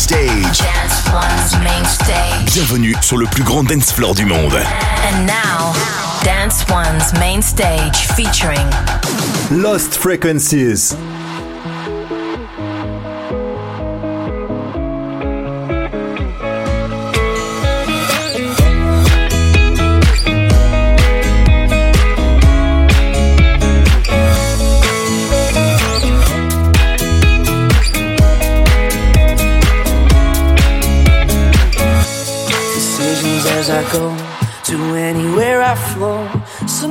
stage. Dance One's main stage. Bienvenue sur le plus grand dance floor du monde. And now, Dance One's main stage featuring Lost Frequencies.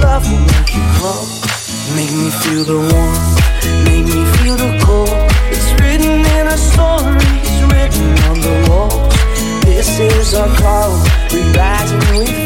Love will make you grow. Make me feel the warmth, make me feel the cold. It's written in our stories, written on the walls. This is our call, we rise and we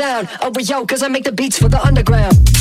sound. Oh, yo, cause I make the beats for the underground.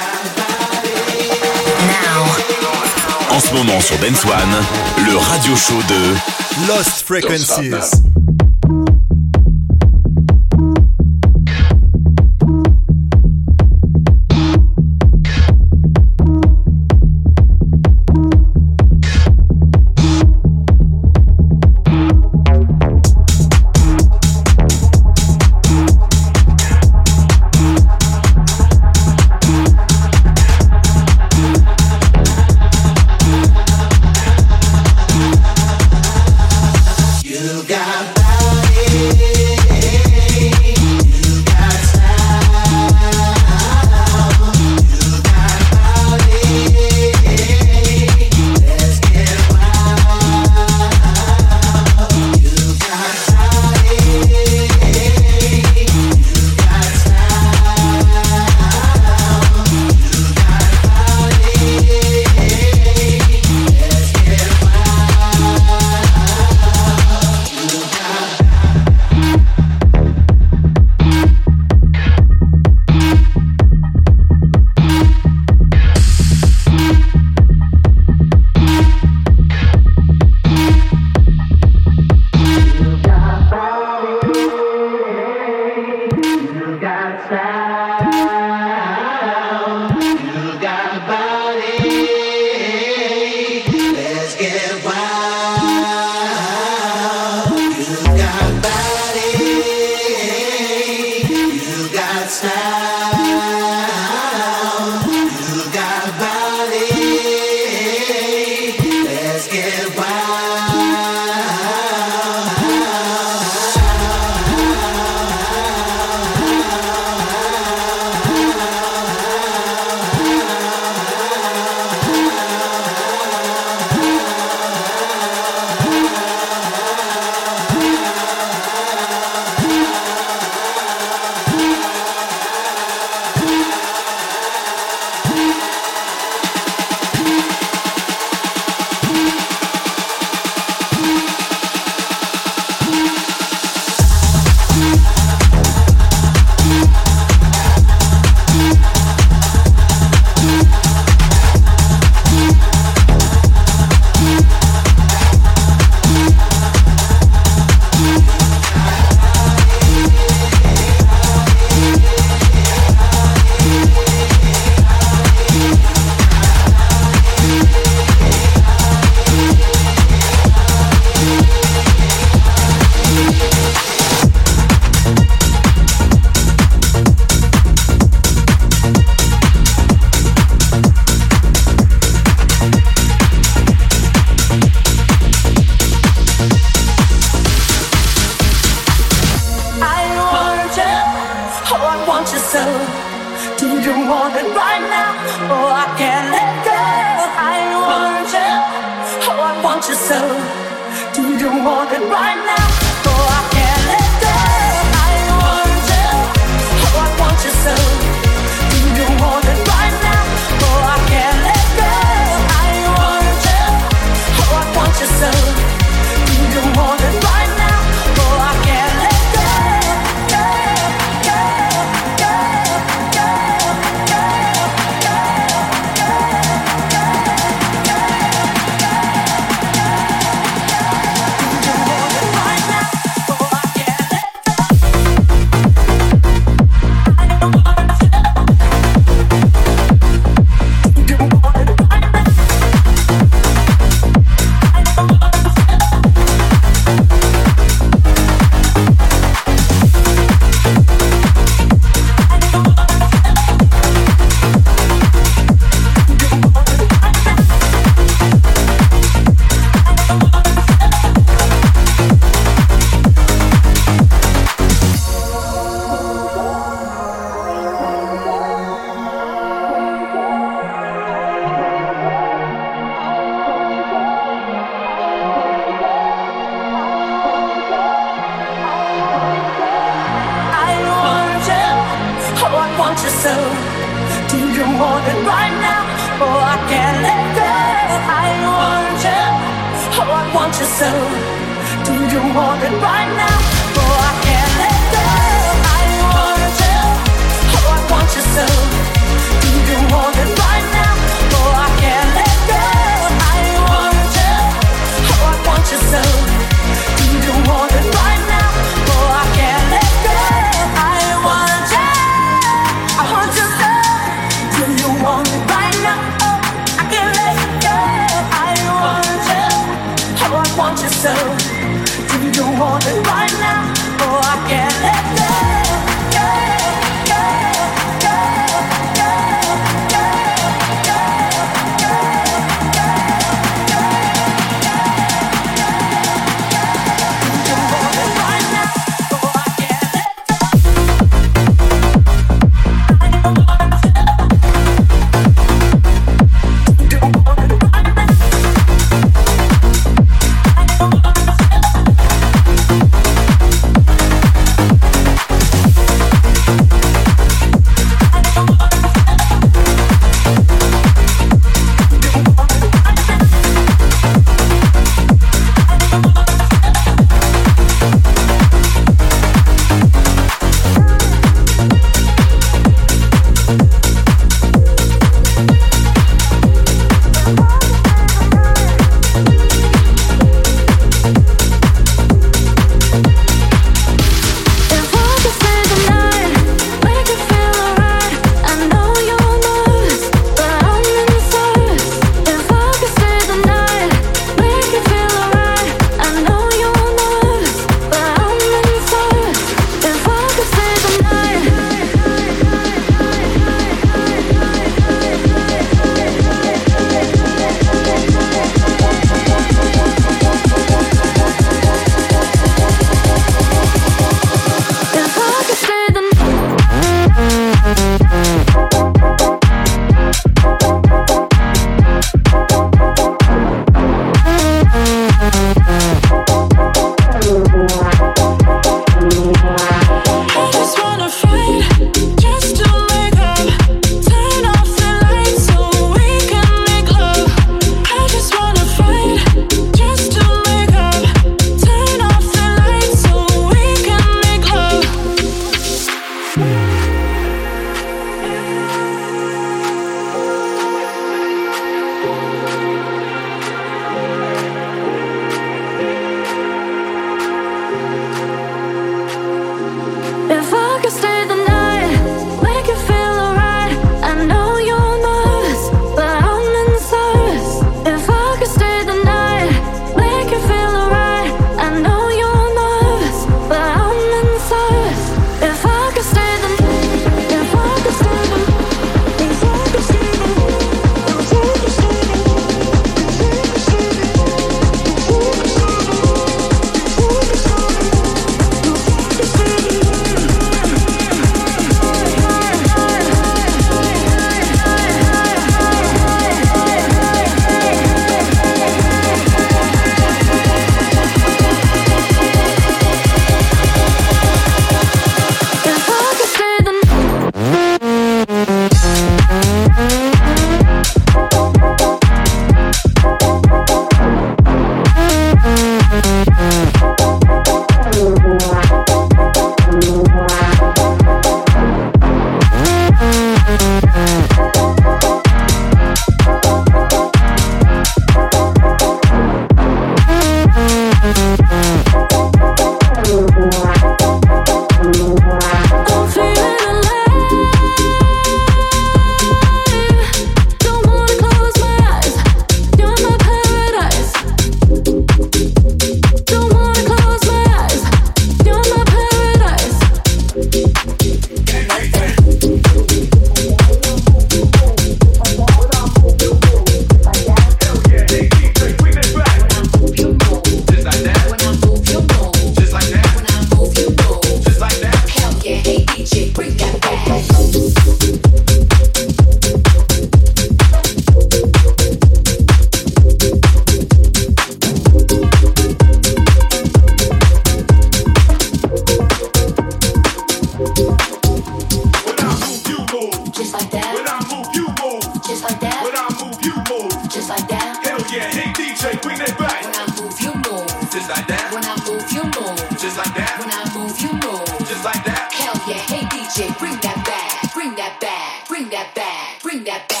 bring that back.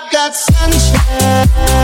I've got sunshine.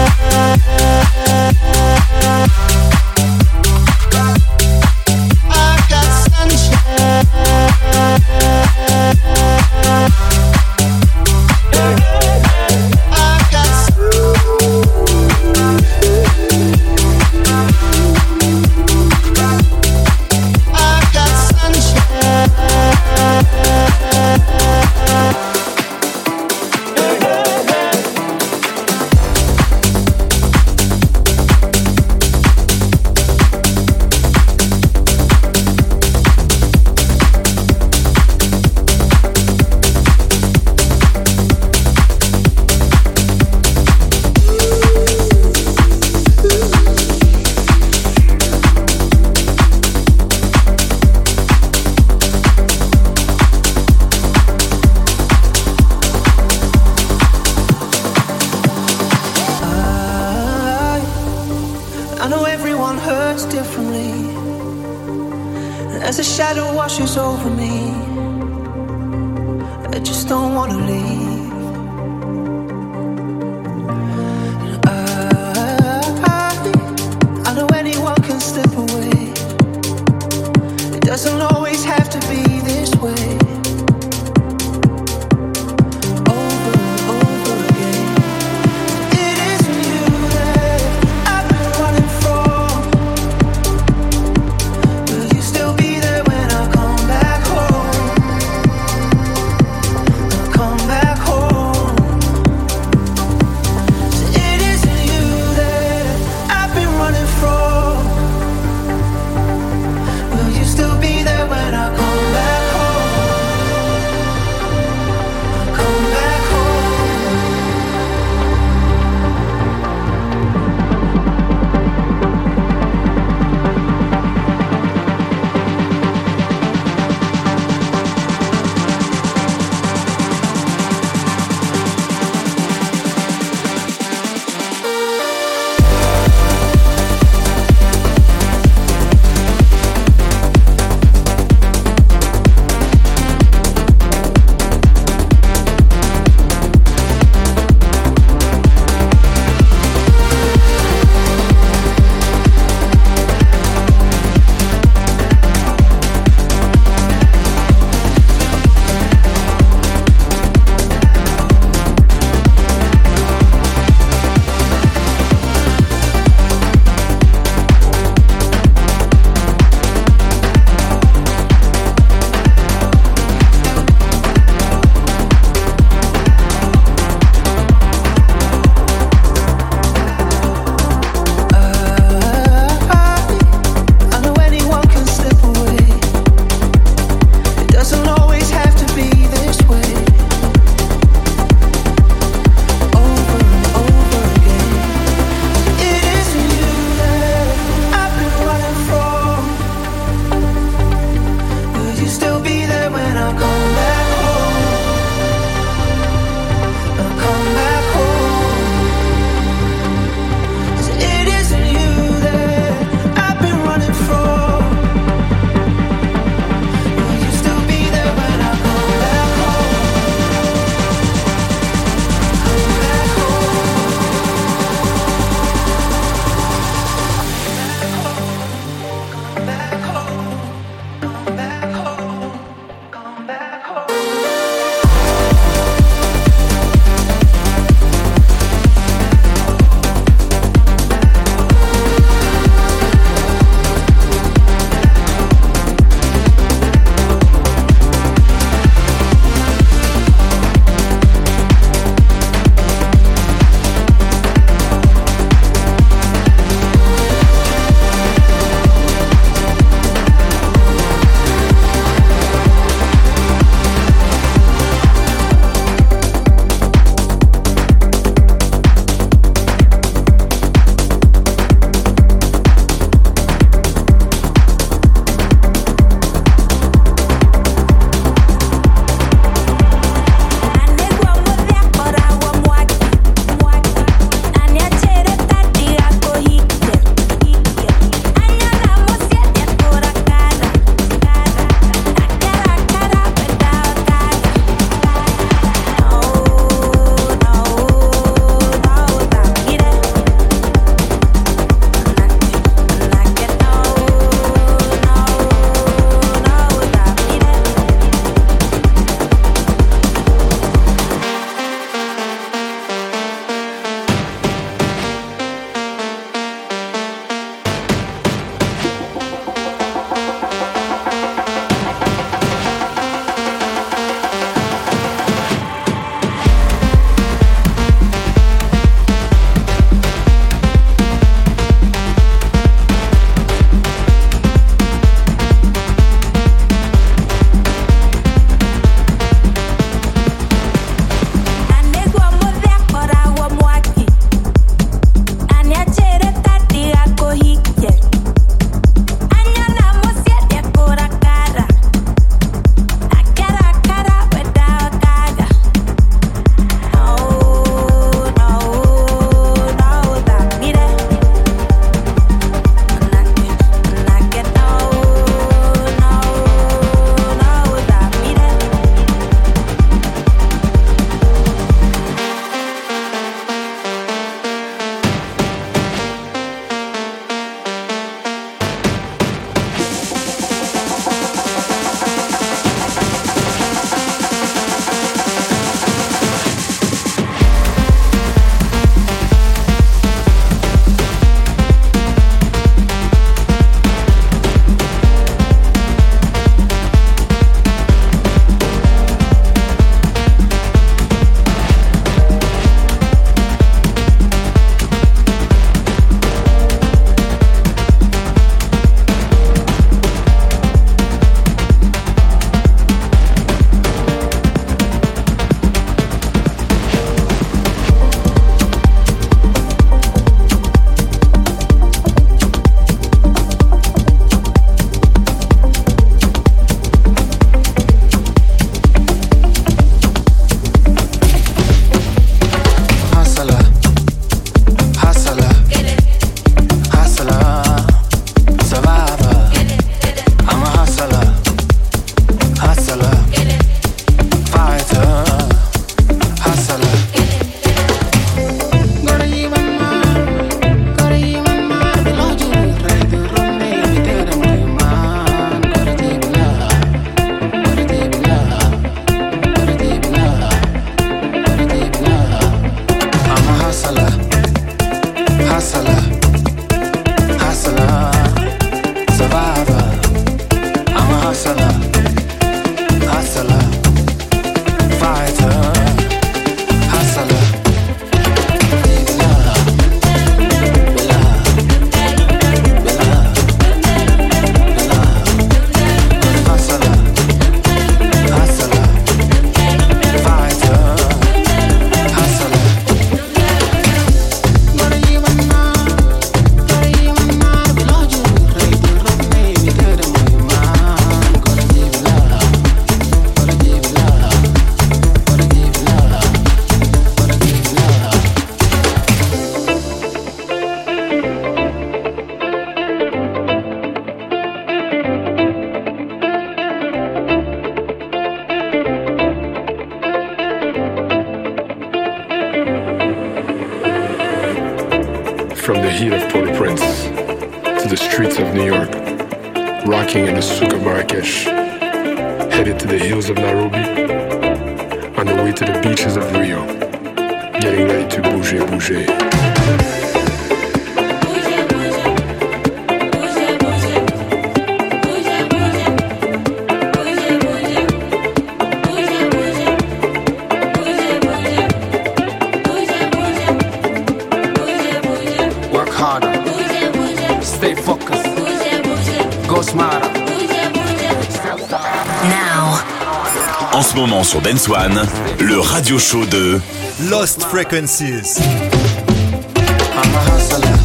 Sur Dance One, le radio show de Lost Frequencies. to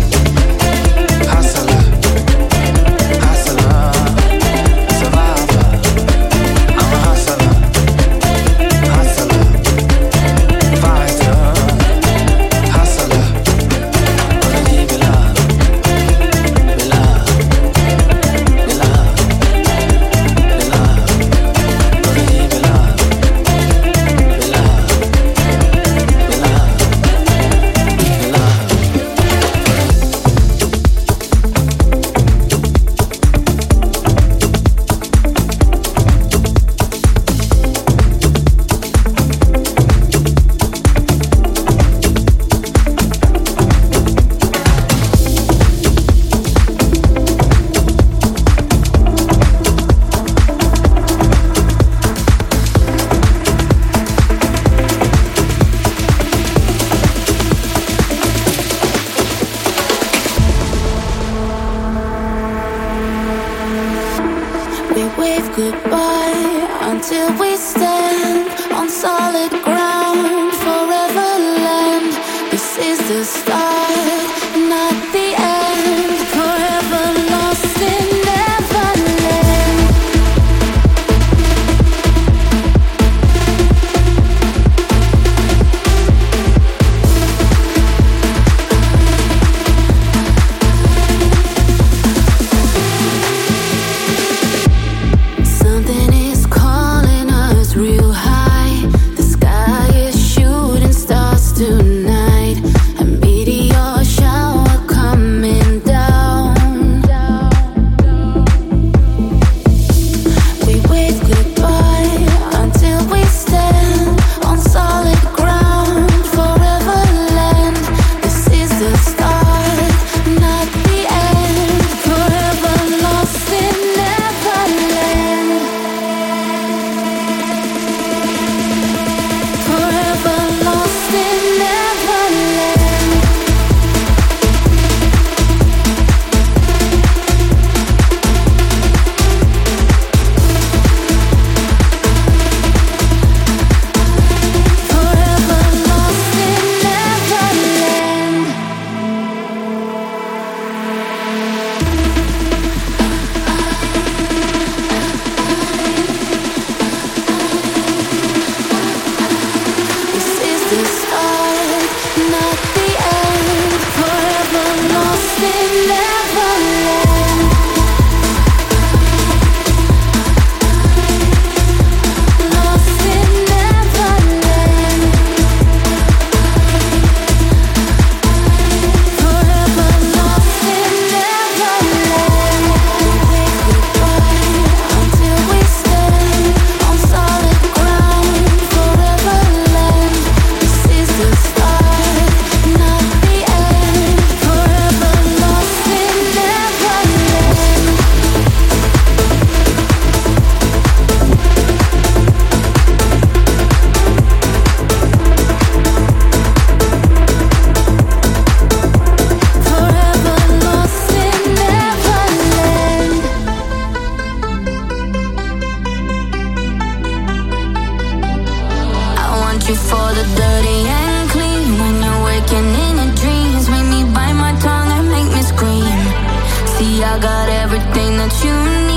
you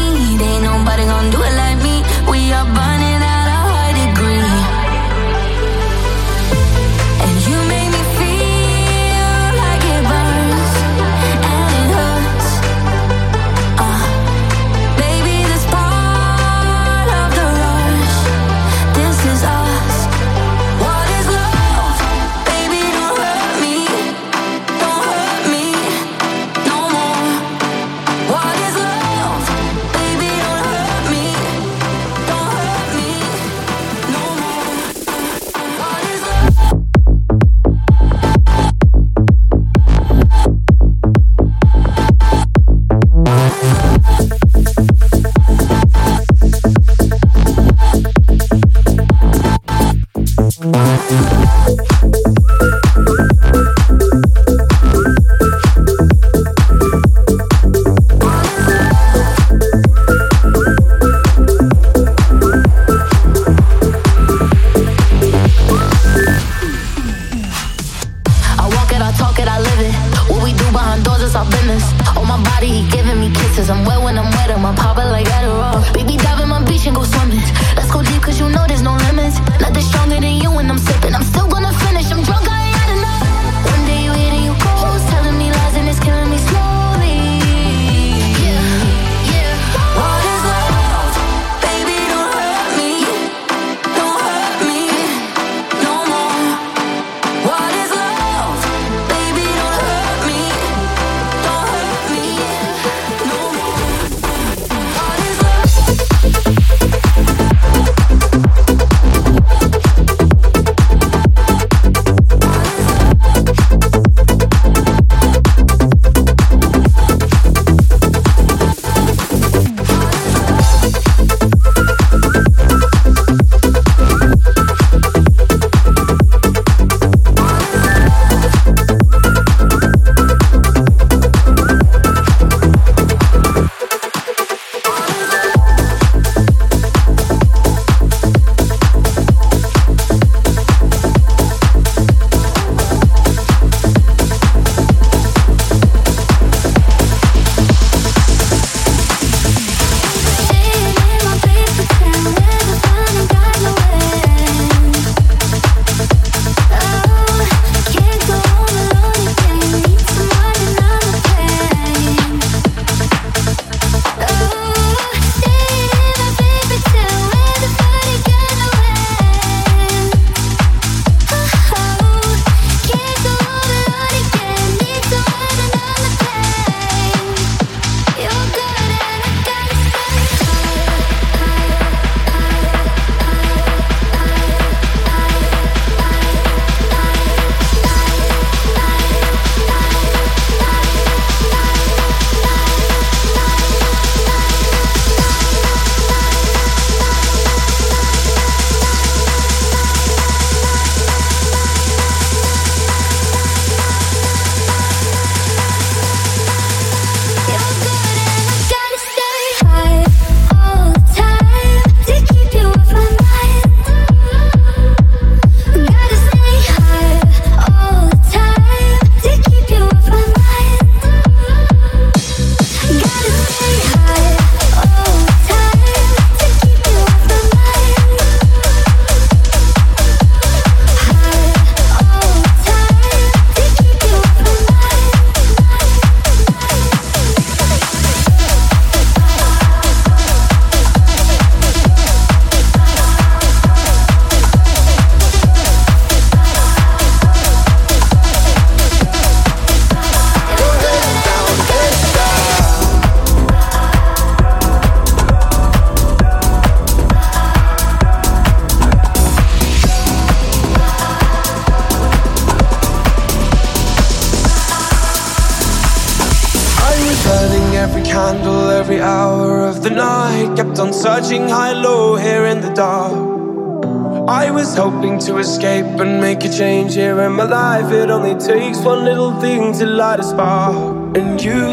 One little things to light a spark. And you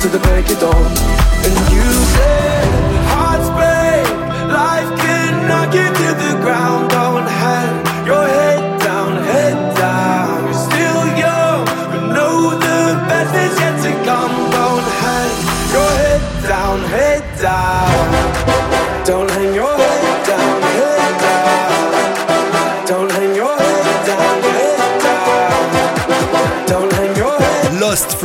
to the break of dawn. And you said, hearts break, life can knock you to the ground. Don't hang